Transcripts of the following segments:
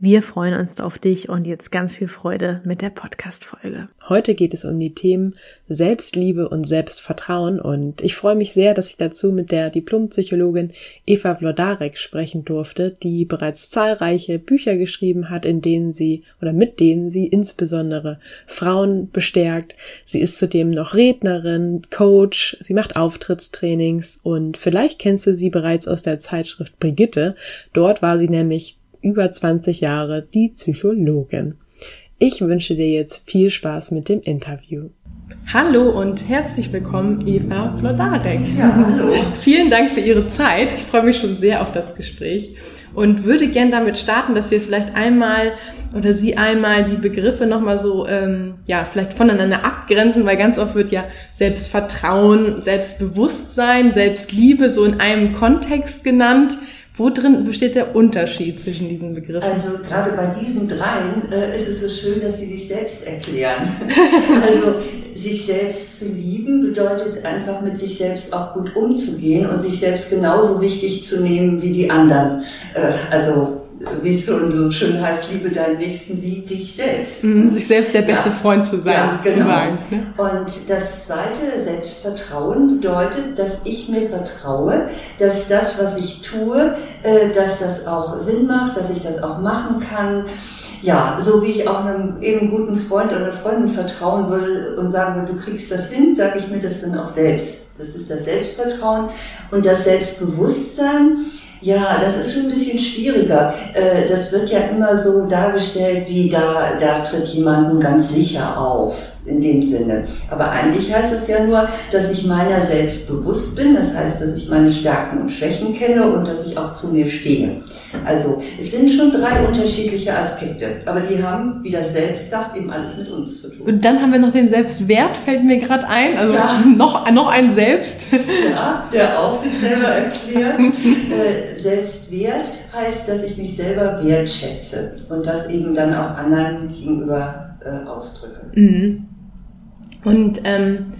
Wir freuen uns auf dich und jetzt ganz viel Freude mit der Podcast-Folge. Heute geht es um die Themen Selbstliebe und Selbstvertrauen und ich freue mich sehr, dass ich dazu mit der Diplompsychologin Eva Vlodarek sprechen durfte, die bereits zahlreiche Bücher geschrieben hat, in denen sie oder mit denen sie insbesondere Frauen bestärkt. Sie ist zudem noch Rednerin, Coach, sie macht Auftrittstrainings und vielleicht kennst du sie bereits aus der Zeitschrift Brigitte. Dort war sie nämlich über 20 Jahre die Psychologin. Ich wünsche dir jetzt viel Spaß mit dem Interview. Hallo und herzlich willkommen, Eva Flodarek. Ja, hallo. Vielen Dank für Ihre Zeit. Ich freue mich schon sehr auf das Gespräch und würde gern damit starten, dass wir vielleicht einmal oder Sie einmal die Begriffe nochmal so, ähm, ja, vielleicht voneinander abgrenzen, weil ganz oft wird ja Selbstvertrauen, Selbstbewusstsein, Selbstliebe so in einem Kontext genannt. Wo drin besteht der Unterschied zwischen diesen Begriffen? Also gerade bei diesen dreien äh, ist es so schön, dass sie sich selbst erklären. also sich selbst zu lieben bedeutet einfach mit sich selbst auch gut umzugehen und sich selbst genauso wichtig zu nehmen wie die anderen. Äh, also wie es schon so schön heißt, liebe deinen Nächsten wie dich selbst. Mhm, sich selbst der beste ja. Freund zu sein. Ja, genau. Ne? Und das zweite, Selbstvertrauen, bedeutet, dass ich mir vertraue, dass das, was ich tue, äh, dass das auch Sinn macht, dass ich das auch machen kann. Ja, so wie ich auch einem eben guten Freund oder Freundin vertrauen würde und sagen würde, du kriegst das hin, sage ich mir das dann auch selbst. Das ist das Selbstvertrauen und das Selbstbewusstsein ja, das ist schon ein bisschen schwieriger. Äh, das wird ja immer so dargestellt, wie da, da tritt jemand ganz sicher auf in dem Sinne. Aber eigentlich heißt es ja nur, dass ich meiner selbst bewusst bin. Das heißt, dass ich meine Stärken und Schwächen kenne und dass ich auch zu mir stehe. Also es sind schon drei unterschiedliche Aspekte, aber die haben, wie das Selbst sagt, eben alles mit uns zu tun. Und dann haben wir noch den Selbstwert, fällt mir gerade ein. Also ja. noch, noch ein Selbst. Ja, der auch sich selber erklärt. Äh, Selbstwert heißt, dass ich mich selber wertschätze und das eben dann auch anderen gegenüber äh, ausdrücke. Mhm. Und ähm,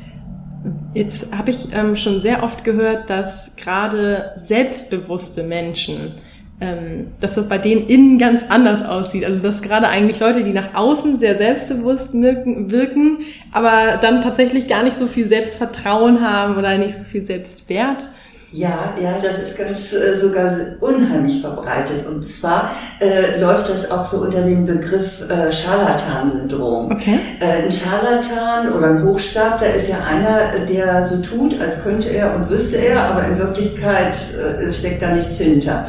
jetzt habe ich ähm, schon sehr oft gehört, dass gerade selbstbewusste Menschen, ähm, dass das bei denen innen ganz anders aussieht. Also dass gerade eigentlich Leute, die nach außen sehr selbstbewusst wirken, wirken, aber dann tatsächlich gar nicht so viel Selbstvertrauen haben oder nicht so viel Selbstwert. Ja, ja, das ist ganz äh, sogar unheimlich verbreitet. Und zwar äh, läuft das auch so unter dem Begriff äh, Scharlatan-Syndrom. Okay. Äh, ein Scharlatan oder ein Hochstapler ist ja einer, der so tut, als könnte er und wüsste er, aber in Wirklichkeit äh, steckt da nichts hinter.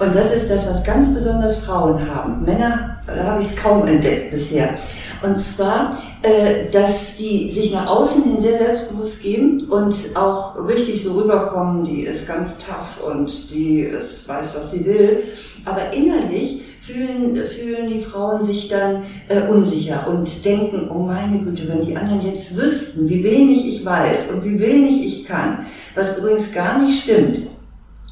Und das ist das, was ganz besonders Frauen haben. Männer da habe ich es kaum entdeckt bisher. Und zwar, äh, dass die sich nach außen hin sehr selbstbewusst geben und auch richtig so rüberkommen, die ist ganz tough und die ist, weiß, was sie will. Aber innerlich fühlen, fühlen die Frauen sich dann äh, unsicher und denken, oh meine Güte, wenn die anderen jetzt wüssten, wie wenig ich weiß und wie wenig ich kann, was übrigens gar nicht stimmt.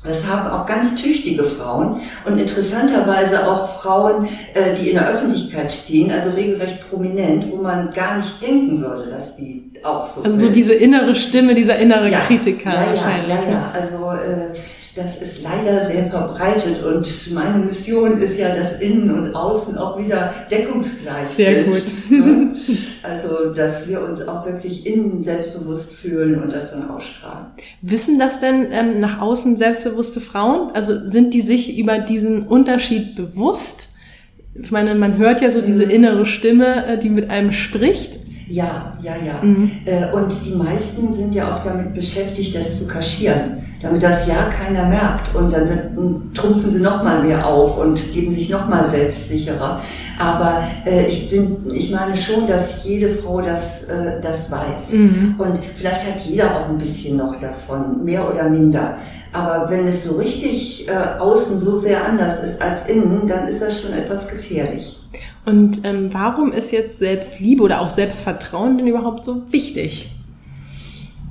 Das haben auch ganz tüchtige Frauen und interessanterweise auch Frauen, äh, die in der Öffentlichkeit stehen, also regelrecht prominent, wo man gar nicht denken würde, dass die auch so Also sind. so diese innere Stimme, dieser innere ja, Kritiker ja, wahrscheinlich. Ja, ja, ja. Also äh, das ist leider sehr verbreitet und meine Mission ist ja, dass innen und außen auch wieder deckungsgleich sehr sind. Sehr gut. Also, dass wir uns auch wirklich innen selbstbewusst fühlen und das dann ausstrahlen. Wissen das denn ähm, nach außen selbstbewusste Frauen? Also sind die sich über diesen Unterschied bewusst? Ich meine, man hört ja so diese mhm. innere Stimme, äh, die mit einem spricht. Ja, ja, ja. Mhm. Äh, und die meisten sind ja auch damit beschäftigt, das zu kaschieren, damit das ja keiner merkt. Und dann wird, trumpfen sie nochmal mehr auf und geben sich nochmal selbstsicherer. Aber äh, ich, bin, ich meine schon, dass jede Frau das, äh, das weiß. Mhm. Und vielleicht hat jeder auch ein bisschen noch davon, mehr oder minder. Aber wenn es so richtig äh, außen so sehr anders ist als innen, dann ist das schon etwas gefährlich. Und ähm, warum ist jetzt Selbstliebe oder auch Selbstvertrauen denn überhaupt so wichtig?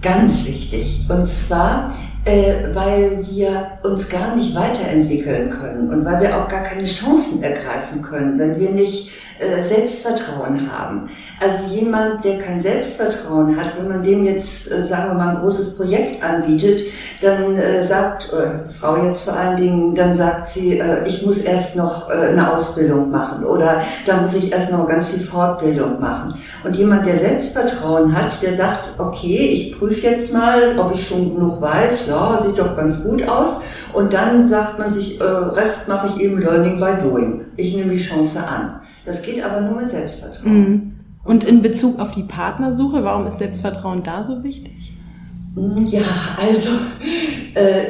Ganz wichtig. Und zwar, äh, weil wir uns gar nicht weiterentwickeln können und weil wir auch gar keine Chancen ergreifen können, wenn wir nicht äh, Selbstvertrauen haben. Also jemand, der kein Selbstvertrauen hat, wenn man dem jetzt, äh, sagen wir mal, ein großes Projekt anbietet, dann äh, sagt, Frau jetzt vor allen Dingen, dann sagt sie, ich muss erst noch eine Ausbildung machen oder da muss ich erst noch ganz viel Fortbildung machen. Und jemand, der Selbstvertrauen hat, der sagt, okay, ich prüfe jetzt mal, ob ich schon genug weiß, ja, sieht doch ganz gut aus. Und dann sagt man sich, Rest mache ich eben Learning by Doing. Ich nehme die Chance an. Das geht aber nur mit Selbstvertrauen. Mhm. Und in Bezug auf die Partnersuche, warum ist Selbstvertrauen da so wichtig? Ja, also äh,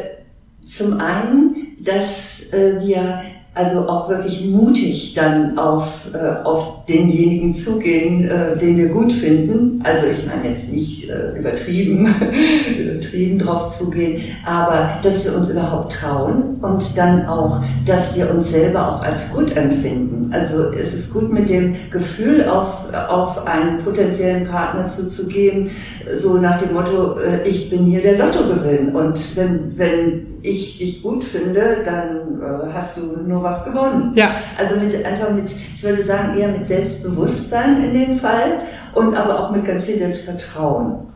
zum einen, dass äh, wir also auch wirklich mutig dann auf, äh, auf denjenigen zugehen, äh, den wir gut finden. Also ich meine jetzt nicht äh, übertrieben, übertrieben drauf zugehen, aber dass wir uns überhaupt trauen und dann auch, dass wir uns selber auch als gut empfinden. Also es ist gut mit dem Gefühl auf, auf einen potenziellen Partner zuzugehen, so nach dem Motto, äh, ich bin hier der Lottogewinn und wenn, wenn ich dich gut finde, dann äh, hast du nur was gewonnen. Ja. Also mit einfach mit, ich würde sagen, eher mit Selbstbewusstsein in dem Fall und aber auch mit ganz viel Selbstvertrauen.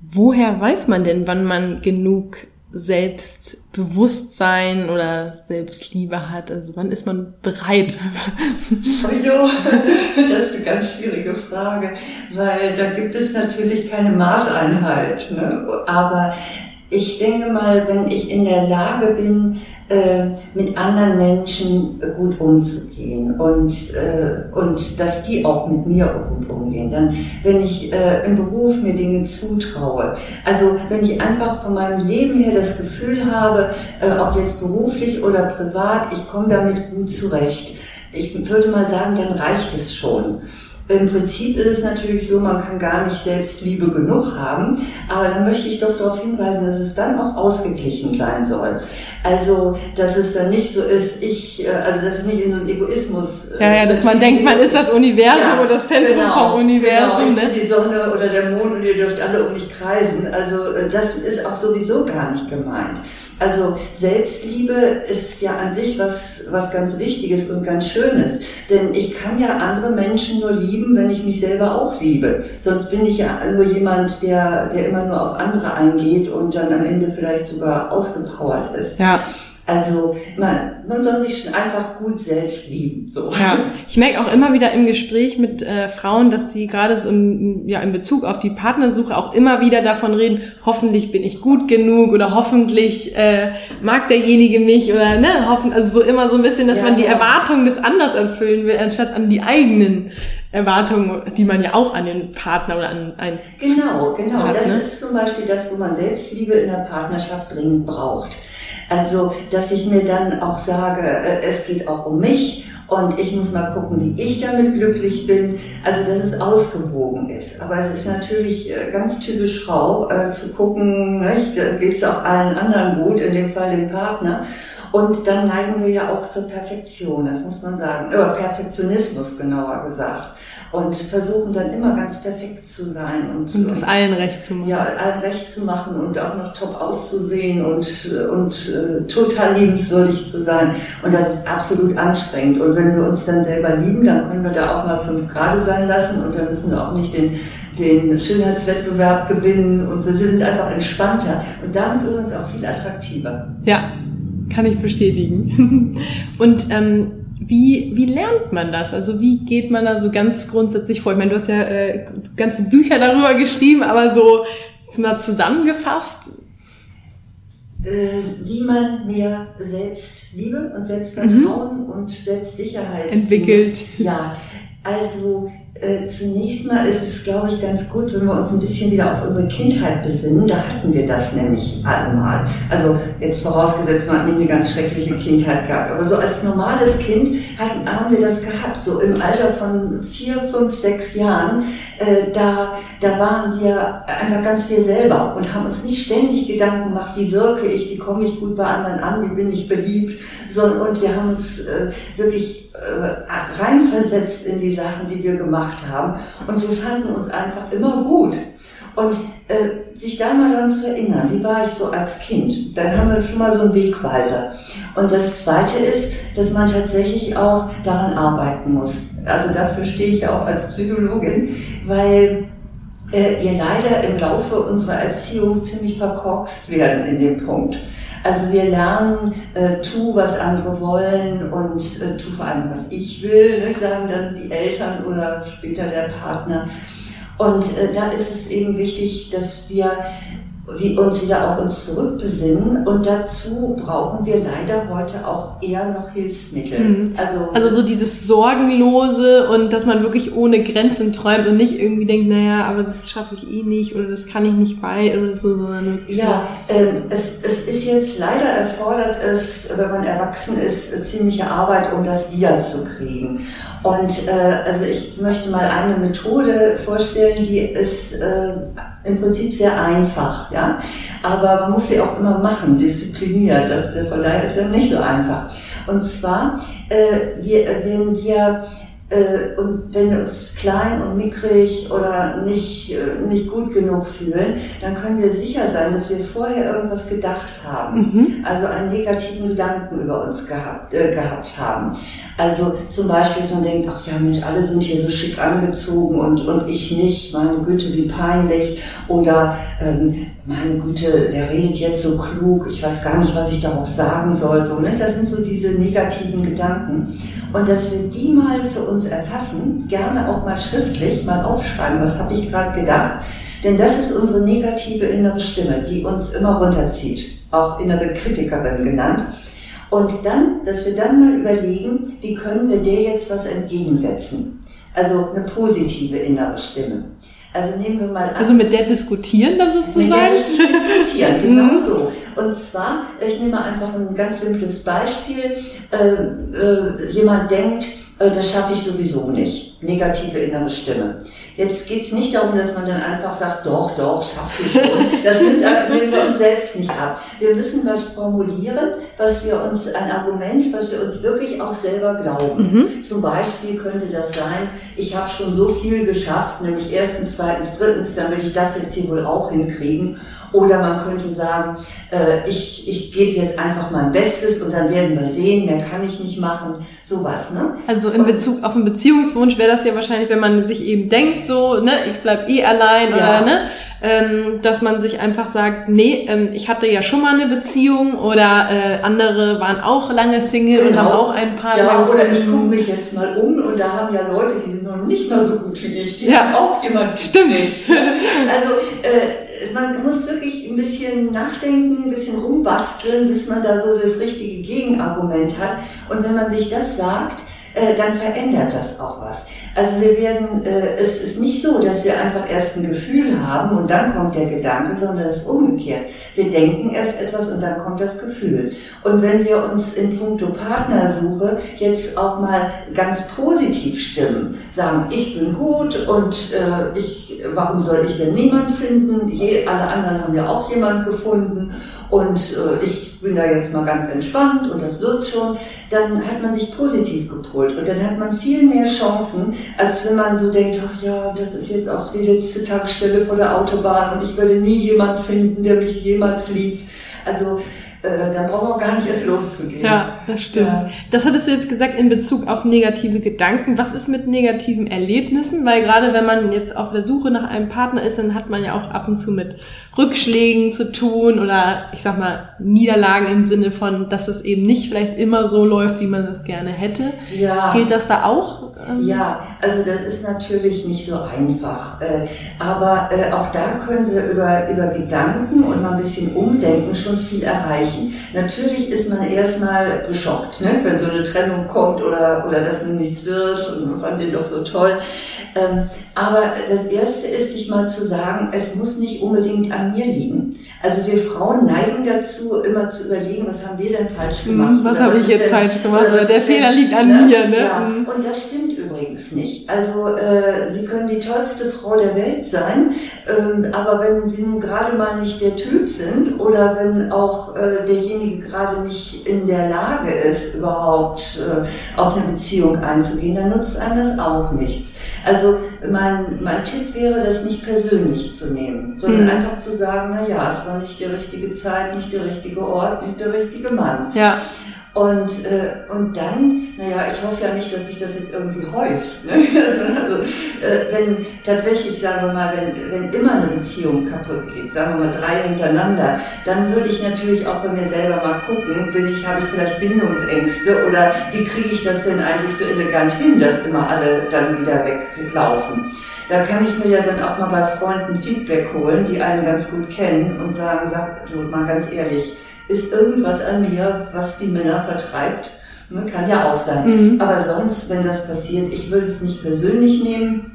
Woher weiß man denn, wann man genug Selbstbewusstsein oder Selbstliebe hat? Also wann ist man bereit? Oh jo, das ist eine ganz schwierige Frage, weil da gibt es natürlich keine Maßeinheit. Ne? Aber ich denke mal, wenn ich in der Lage bin, äh, mit anderen Menschen gut umzugehen und, äh, und dass die auch mit mir gut umgehen, dann, wenn ich äh, im Beruf mir Dinge zutraue, also wenn ich einfach von meinem Leben her das Gefühl habe, ob jetzt beruflich oder privat, ich komme damit gut zurecht. Ich würde mal sagen, dann reicht es schon. Im Prinzip ist es natürlich so, man kann gar nicht selbst Liebe genug haben, aber dann möchte ich doch darauf hinweisen, dass es dann auch ausgeglichen sein soll. Also, dass es dann nicht so ist, ich, äh, also dass es nicht in so einen Egoismus. Äh, ja, ja, dass man denkt, man ist das Universum ja, oder das Zentrum genau, vom Universum. Genau, ich ne? die Sonne oder der Mond und ihr dürft alle um mich kreisen. Also, äh, das ist auch sowieso gar nicht gemeint. Also Selbstliebe ist ja an sich was, was ganz Wichtiges und ganz Schönes. Denn ich kann ja andere Menschen nur lieben, wenn ich mich selber auch liebe. Sonst bin ich ja nur jemand, der, der immer nur auf andere eingeht und dann am Ende vielleicht sogar ausgepowert ist. Ja. Also man, man soll sich schon einfach gut selbst lieben. So. Ja, ich merke auch immer wieder im Gespräch mit äh, Frauen, dass sie gerade so in, ja, in Bezug auf die Partnersuche auch immer wieder davon reden, hoffentlich bin ich gut genug oder hoffentlich äh, mag derjenige mich oder ne, hoffen, also so immer so ein bisschen, dass ja, man die ja. Erwartungen des Anders erfüllen will, anstatt an die eigenen Erwartungen, die man ja auch an den Partner oder an einen Genau, genau. Hat, das ne? ist zum Beispiel das, wo man Selbstliebe in der Partnerschaft dringend braucht. Also, dass ich mir dann auch sage, äh, es geht auch um mich und ich muss mal gucken, wie ich damit glücklich bin. Also, dass es ausgewogen ist. Aber es ist natürlich äh, ganz typisch Frau, äh, zu gucken, geht es auch allen anderen gut, in dem Fall dem Partner. Und dann neigen wir ja auch zur Perfektion, das muss man sagen, oder Perfektionismus genauer gesagt. Und versuchen dann immer ganz perfekt zu sein. Und, und das und, allen recht zu machen. Ja, allen recht zu machen und auch noch top auszusehen und, und äh, total liebenswürdig zu sein. Und das ist absolut anstrengend. Und wenn wir uns dann selber lieben, dann können wir da auch mal fünf Grade sein lassen und dann müssen wir auch nicht den, den Schönheitswettbewerb gewinnen und so. Wir sind einfach entspannter und damit übrigens auch viel attraktiver. Ja, kann ich bestätigen. Und ähm, wie, wie lernt man das? Also wie geht man da so ganz grundsätzlich vor? Ich meine, du hast ja äh, ganze Bücher darüber geschrieben, aber so mal zusammengefasst. Äh, wie man mehr Selbstliebe und Selbstvertrauen mhm. und Selbstsicherheit entwickelt. Ja, also äh, zunächst mal ist es, glaube ich, ganz gut, wenn wir uns ein bisschen wieder auf unsere Kindheit besinnen. Da hatten wir das nämlich allemal. Also jetzt vorausgesetzt, man hat nicht eine ganz schreckliche Kindheit gehabt. Aber so als normales Kind hatten, haben wir das gehabt. So im Alter von vier, fünf, sechs Jahren, äh, da, da waren wir einfach ganz viel selber und haben uns nicht ständig Gedanken gemacht, wie wirke ich, wie komme ich gut bei anderen an, wie bin ich beliebt, sondern und wir haben uns äh, wirklich äh, reinversetzt in die Sachen, die wir gemacht haben und wir fanden uns einfach immer gut. Und äh, sich da mal dran zu erinnern, wie war ich so als Kind, dann haben wir schon mal so einen Wegweiser. Und das Zweite ist, dass man tatsächlich auch daran arbeiten muss. Also dafür stehe ich auch als Psychologin, weil äh, wir leider im Laufe unserer Erziehung ziemlich verkorkst werden in dem Punkt. Also wir lernen, äh, tu, was andere wollen und äh, tu vor allem, was ich will, ne, sagen dann die Eltern oder später der Partner. Und äh, da ist es eben wichtig, dass wir wir uns wieder auf uns zurückbesinnen und dazu brauchen wir leider heute auch eher noch Hilfsmittel. Mhm. Also, also so dieses Sorgenlose und dass man wirklich ohne Grenzen träumt und nicht irgendwie denkt, naja, aber das schaffe ich eh nicht oder das kann ich nicht bei oder so, sondern Ja, ähm, es, es ist jetzt leider erfordert es, wenn man erwachsen ist, ziemliche Arbeit, um das wiederzukriegen. Und äh, also ich möchte mal eine Methode vorstellen, die ist äh, im Prinzip sehr einfach, ja. Aber man muss sie auch immer machen, diszipliniert. Von daher ist es nicht so einfach. Und zwar, äh, wir, wenn wir äh, und wenn wir uns klein und mickrig oder nicht, äh, nicht gut genug fühlen, dann können wir sicher sein, dass wir vorher irgendwas gedacht haben. Mhm. Also einen negativen Gedanken über uns gehabt, äh, gehabt haben. Also zum Beispiel, dass man denkt, ach ja Mensch, alle sind hier so schick angezogen und, und ich nicht, meine Güte, wie peinlich. Oder ähm, meine Güte, der redet jetzt so klug, ich weiß gar nicht, was ich darauf sagen soll. So, ne? Das sind so diese negativen Gedanken. Und dass wir die mal für uns erfassen, gerne auch mal schriftlich, mal aufschreiben, was habe ich gerade gedacht. Denn das ist unsere negative innere Stimme, die uns immer runterzieht, auch innere Kritikerin genannt. Und dann, dass wir dann mal überlegen, wie können wir der jetzt was entgegensetzen. Also eine positive innere Stimme. Also nehmen wir mal an. Also mit der diskutieren dann sozusagen? Mit der richtig diskutieren, genau mhm. so. Und zwar, ich nehme einfach ein ganz simples Beispiel. Äh, äh, jemand denkt, das schaffe ich sowieso nicht. Negative innere Stimme. Jetzt geht es nicht darum, dass man dann einfach sagt, doch, doch, schaffst du schon. Das nimmt, nehmen wir uns selbst nicht ab. Wir müssen was formulieren, was wir uns, ein Argument, was wir uns wirklich auch selber glauben. Mhm. Zum Beispiel könnte das sein, ich habe schon so viel geschafft, nämlich erstens, zweitens, drittens, dann will ich das jetzt hier wohl auch hinkriegen. Oder man könnte sagen, äh, ich, ich gebe jetzt einfach mein Bestes und dann werden wir sehen, mehr kann ich nicht machen. Sowas, ne? Also in Bezug auf einen Beziehungswunsch wäre das ja wahrscheinlich, wenn man sich eben denkt, so, ne, ich bleib eh allein ja. oder ne, ähm, dass man sich einfach sagt, nee, ähm, ich hatte ja schon mal eine Beziehung oder äh, andere waren auch lange Single genau. und haben auch ein paar. Ja, oder ich gucke mich jetzt mal um und da haben ja Leute, die sind noch nicht mal so gut wie ich, die ja. haben auch jemanden. Stimmt. Also äh, man muss wirklich ein bisschen nachdenken, ein bisschen rumbasteln, bis man da so das richtige Gegenargument hat. Und wenn man sich das sagt, äh, dann verändert das auch was. Also wir werden, äh, es ist nicht so, dass wir einfach erst ein Gefühl haben und dann kommt der Gedanke, sondern es ist umgekehrt. Wir denken erst etwas und dann kommt das Gefühl. Und wenn wir uns in puncto Partnersuche jetzt auch mal ganz positiv stimmen, sagen, ich bin gut und äh, ich, warum soll ich denn niemand finden? Je, alle anderen haben ja auch jemand gefunden und äh, ich bin da jetzt mal ganz entspannt und das wird schon, dann hat man sich positiv gepolt und dann hat man viel mehr Chancen, als wenn man so denkt, ach ja, das ist jetzt auch die letzte Tankstelle vor der Autobahn und ich werde nie jemand finden, der mich jemals liebt. Also äh, da brauchen wir auch gar nicht erst loszugehen. Ja, das stimmt. Ja. Das hattest du jetzt gesagt in Bezug auf negative Gedanken. Was ist mit negativen Erlebnissen? Weil gerade wenn man jetzt auf der Suche nach einem Partner ist, dann hat man ja auch ab und zu mit Rückschlägen zu tun oder ich sag mal Niederlagen im Sinne von, dass es eben nicht vielleicht immer so läuft, wie man das gerne hätte. Ja. Gilt das da auch? Ja, also das ist natürlich nicht so einfach. Äh, aber äh, auch da können wir über, über Gedanken und mal ein bisschen umdenken schon viel erreichen. Natürlich ist man erstmal geschockt, ne? wenn so eine Trennung kommt oder, oder dass nichts wird und man fand den doch so toll. Ähm, aber das Erste ist, sich mal zu sagen, es muss nicht unbedingt an mir liegen. Also wir Frauen neigen dazu, immer zu überlegen, was haben wir denn falsch hm, gemacht? Was habe ich jetzt denn, falsch gemacht? Oder der Fehler denn, liegt an ne? mir. Ne? Ja, hm. und das stimmt übrigens nicht. Also äh, Sie können die tollste Frau der Welt sein, ähm, aber wenn Sie nun gerade mal nicht der Typ sind oder wenn auch äh, derjenige gerade nicht in der Lage ist, überhaupt äh, auf eine Beziehung einzugehen, dann nutzt einem das auch nichts. Also mein, mein Tipp wäre, das nicht persönlich zu nehmen, sondern mhm. einfach zu sagen, na ja, es war nicht die richtige Zeit, nicht der richtige Ort, nicht der richtige Mann. Ja. Und, äh, und dann, naja, ich hoffe ja nicht, dass sich das jetzt irgendwie häuft. Ne? Also, äh, wenn tatsächlich, sagen wir mal, wenn, wenn immer eine Beziehung kaputt geht, sagen wir mal drei hintereinander, dann würde ich natürlich auch bei mir selber mal gucken, bin ich, habe ich vielleicht Bindungsängste oder wie kriege ich das denn eigentlich so elegant hin, dass immer alle dann wieder weglaufen. Da kann ich mir ja dann auch mal bei Freunden Feedback holen, die einen ganz gut kennen und sagen, sag du mal ganz ehrlich, ist irgendwas an mir, was die Männer vertreibt. Ne, kann ja auch sein. Mhm. Aber sonst, wenn das passiert, ich würde es nicht persönlich nehmen.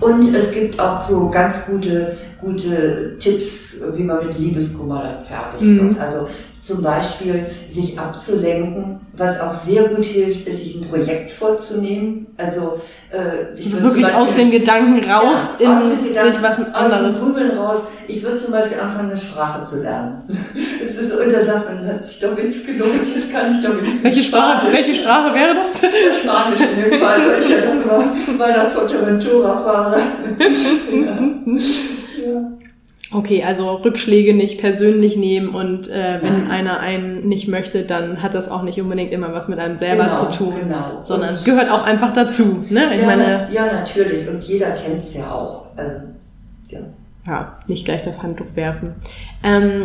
Und es gibt auch so ganz gute, gute Tipps, wie man mit Liebeskummer dann fertig mhm. wird. Also zum Beispiel sich abzulenken. Was auch sehr gut hilft, ist, sich ein Projekt vorzunehmen. Also, äh, ich also wirklich Beispiel, aus den Gedanken raus ja, in aus den Gedanken, sich was anderes. Aus dem Grübeln raus. Ich würde zum Beispiel anfangen, eine Sprache zu lernen. es ist und da sagt man, das hat sich doch jetzt gelohnt, jetzt kann ich doch wenigstens welche Sprache, Spanisch. Welche Sprache wäre das? Spanisch in dem Fall, weil ich ja dann immer mal nach Fuerteventura fahre. ja. Okay, also Rückschläge nicht persönlich nehmen und äh, wenn ja. einer einen nicht möchte, dann hat das auch nicht unbedingt immer was mit einem selber genau, zu tun, genau. sondern es gehört auch einfach dazu. Ne? Ich ja, meine, ja, natürlich und jeder kennt es ja auch. Ähm, ja. ja, nicht gleich das Handtuch werfen. Ähm,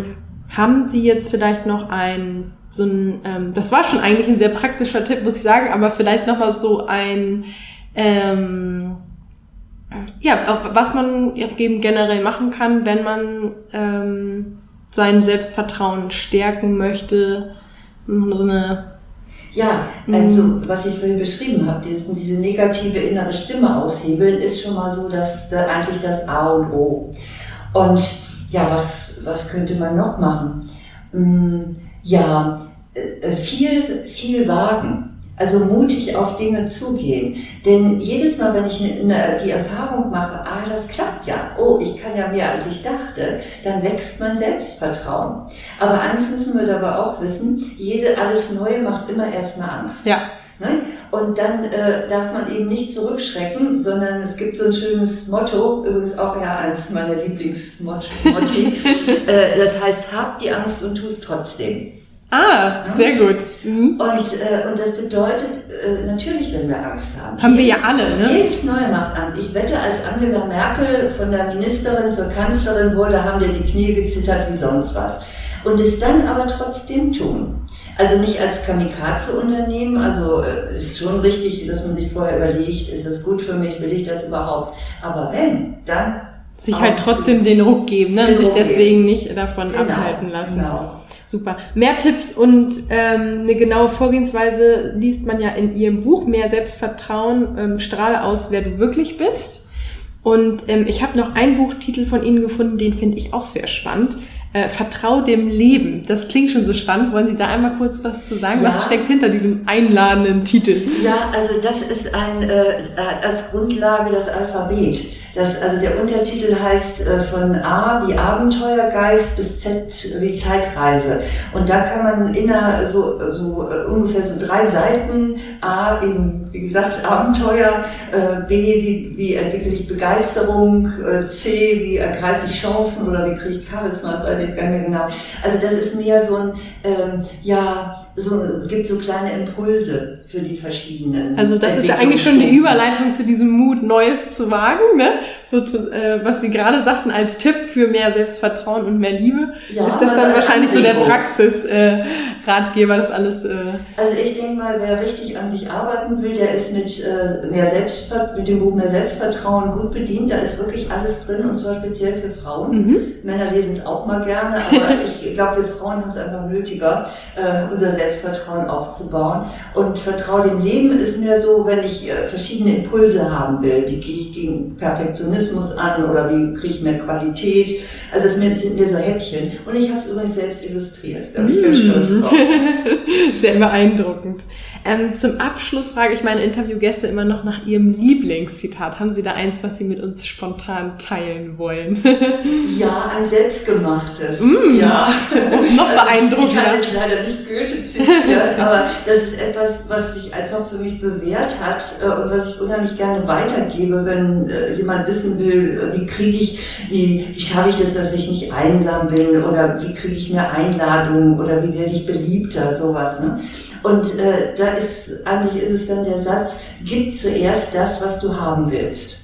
haben Sie jetzt vielleicht noch ein so ein, ähm, das war schon eigentlich ein sehr praktischer Tipp, muss ich sagen, aber vielleicht noch mal so ein ähm, ja, was man eben generell machen kann, wenn man ähm, sein Selbstvertrauen stärken möchte. So eine ja, also mhm. was ich vorhin beschrieben habe, diese, diese negative innere Stimme aushebeln, ist schon mal so, dass da eigentlich das A und O. Und ja, was, was könnte man noch machen? Hm, ja, äh, viel, viel wagen. Also mutig auf Dinge zugehen. Denn jedes Mal, wenn ich eine, die Erfahrung mache, ah, das klappt ja, oh, ich kann ja mehr als ich dachte, dann wächst mein Selbstvertrauen. Aber eins müssen wir dabei auch wissen, jede, alles Neue macht immer erstmal Angst. Ja. Ne? Und dann äh, darf man eben nicht zurückschrecken, sondern es gibt so ein schönes Motto, übrigens auch ja eins meiner Lieblingsmotti, äh, das heißt, hab die Angst und tu es trotzdem. Ah, ja? sehr gut. Mhm. Und, äh, und das bedeutet, äh, natürlich, wenn wir Angst haben. Haben jedes, wir ja alle, ne? Jedes Neue macht Angst. Ich wette, als Angela Merkel von der Ministerin zur Kanzlerin wurde, haben dir die Knie gezittert wie sonst was. Und es dann aber trotzdem tun. Also nicht als Kamikaze-Unternehmen, also äh, ist schon richtig, dass man sich vorher überlegt, ist das gut für mich, will ich das überhaupt? Aber wenn, dann sich halt trotzdem den Ruck geben, ne? und sich deswegen nicht davon genau, abhalten lassen. Genau. Super. Mehr Tipps und ähm, eine genaue Vorgehensweise liest man ja in Ihrem Buch. Mehr Selbstvertrauen, ähm, strahle aus, wer du wirklich bist. Und ähm, ich habe noch einen Buchtitel von Ihnen gefunden, den finde ich auch sehr spannend. Äh, Vertrau dem Leben. Das klingt schon so spannend. Wollen Sie da einmal kurz was zu sagen? Ja. Was steckt hinter diesem einladenden Titel? Ja, also das ist ein, äh, als Grundlage das Alphabet. Das, also der Untertitel heißt äh, von A wie Abenteuergeist bis Z wie Zeitreise. Und da kann man inner so, so äh, ungefähr so drei Seiten A eben, wie gesagt, Abenteuer, äh, B wie, wie entwickle ich Begeisterung, C wie ergreife ich Chancen oder wie kriege ich Charisma, das weiß ich gar nicht mehr genau. Also das ist mehr so ein, ähm, ja, so, gibt so kleine Impulse für die verschiedenen. Also das ist ja eigentlich schon die Überleitung zu diesem Mut, Neues zu wagen, ne? So zu, äh, was Sie gerade sagten als Tipp für mehr Selbstvertrauen und mehr Liebe. Ja, ist das dann wahrscheinlich so der Praxis-Ratgeber, äh, das alles. Äh also ich denke mal, wer richtig an sich arbeiten will, der ist mit äh, mehr mit dem Buch mehr Selbstvertrauen gut bedient. Da ist wirklich alles drin und zwar speziell für Frauen. Mhm. Männer lesen es auch mal gerne, aber ich glaube, wir Frauen haben es einfach nötiger, äh, unser Selbstvertrauen aufzubauen. Und Vertrauen dem Leben ist mir so, wenn ich äh, verschiedene Impulse haben will. Wie gehe ich gegen Perfektionismus an oder wie kriege ich mehr Qualität? Also es sind mir so Häppchen. Und ich habe es übrigens selbst illustriert. Da bin ich ganz stolz drauf. Sehr beeindruckend. Ähm, zum Abschluss frage ich meine Interviewgäste immer noch nach ihrem Lieblingszitat. Haben Sie da eins, was Sie mit uns spontan teilen wollen? ja, ein selbstgemachtes. Mm, ja. noch beeindruckender. Ich kann jetzt leider nicht Goethe zitieren, aber das ist etwas, was sich einfach für mich bewährt hat äh, und was ich unheimlich gerne weitergebe, wenn äh, jemand wissen will, äh, wie kriege ich, wie, wie schaffe ich es, dass ich nicht einsam bin oder wie kriege ich mehr Einladungen oder wie werde ich beliebter, sowas. Ne? Und äh, da ist, eigentlich ist es dann der Satz, gib zuerst das, was du haben willst.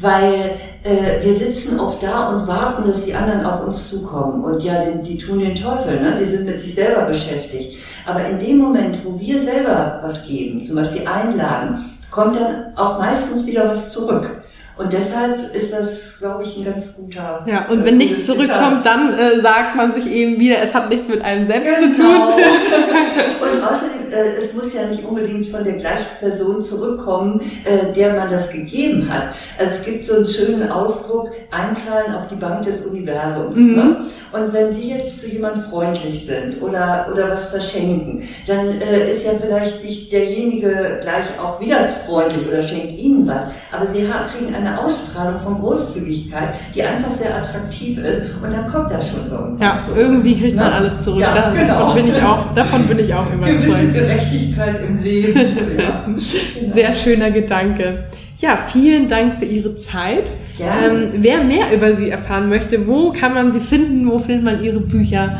Weil äh, wir sitzen oft da und warten, dass die anderen auf uns zukommen. Und ja, die, die tun den Teufel, ne? die sind mit sich selber beschäftigt. Aber in dem Moment, wo wir selber was geben, zum Beispiel einladen, kommt dann auch meistens wieder was zurück. Und deshalb ist das, glaube ich, ein ganz guter. Ja, und wenn äh, nichts zurückkommt, dann äh, sagt man sich eben wieder, es hat nichts mit einem selbst genau. zu tun. und außerdem, äh, es muss ja nicht unbedingt von der gleichen Person zurückkommen, äh, der man das gegeben hat. Also es gibt so einen schönen Ausdruck, einzahlen auf die Bank des Universums. Mhm. Ne? Und wenn Sie jetzt zu jemand freundlich sind oder, oder was verschenken, dann äh, ist ja vielleicht nicht derjenige gleich auch wieder freundlich oder schenkt Ihnen was. Aber Sie kriegen eine eine Ausstrahlung von Großzügigkeit, die einfach sehr attraktiv ist und dann kommt das schon irgendwann. Ja, zurück. irgendwie kriegt man Na? alles zurück. Ja, davon, genau. bin ich auch, davon bin ich auch immer Gewisse Gerechtigkeit im Leben. ja. genau. Sehr schöner Gedanke. Ja, vielen Dank für Ihre Zeit. Ähm, wer mehr über Sie erfahren möchte, wo kann man Sie finden? Wo findet man Ihre Bücher?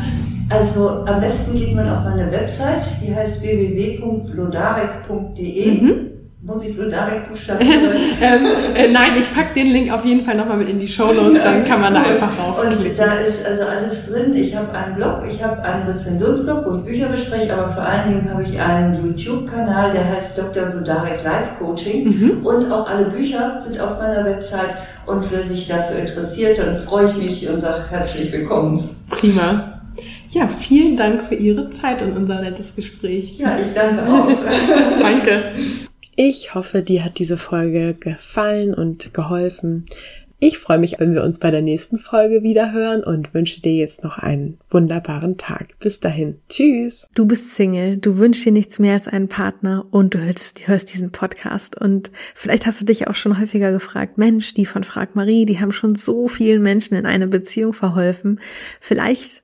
Also am besten geht man auf meine Website, die heißt www.vlodarek.de. Mhm. Muss ich nur direkt buchstabieren? ähm, äh, nein, ich packe den Link auf jeden Fall nochmal mit in die Show Notes, dann kann man da einfach rauf. Und da ist also alles drin. Ich habe einen Blog, ich habe einen Rezensionsblog, wo ich Bücher bespreche, aber vor allen Dingen habe ich einen YouTube-Kanal, der heißt Dr. Budarek Life Coaching. Mhm. Und auch alle Bücher sind auf meiner Website. Und wer sich dafür interessiert, dann freue ich mich und sage herzlich willkommen. Prima. Ja, vielen Dank für Ihre Zeit und unser nettes Gespräch. Ja, ich danke auch. danke. Ich hoffe, dir hat diese Folge gefallen und geholfen. Ich freue mich, wenn wir uns bei der nächsten Folge wieder hören und wünsche dir jetzt noch einen wunderbaren Tag. Bis dahin. Tschüss. Du bist Single, du wünschst dir nichts mehr als einen Partner und du hörst, hörst diesen Podcast. Und vielleicht hast du dich auch schon häufiger gefragt, Mensch, die von Frag Marie, die haben schon so vielen Menschen in eine Beziehung verholfen. Vielleicht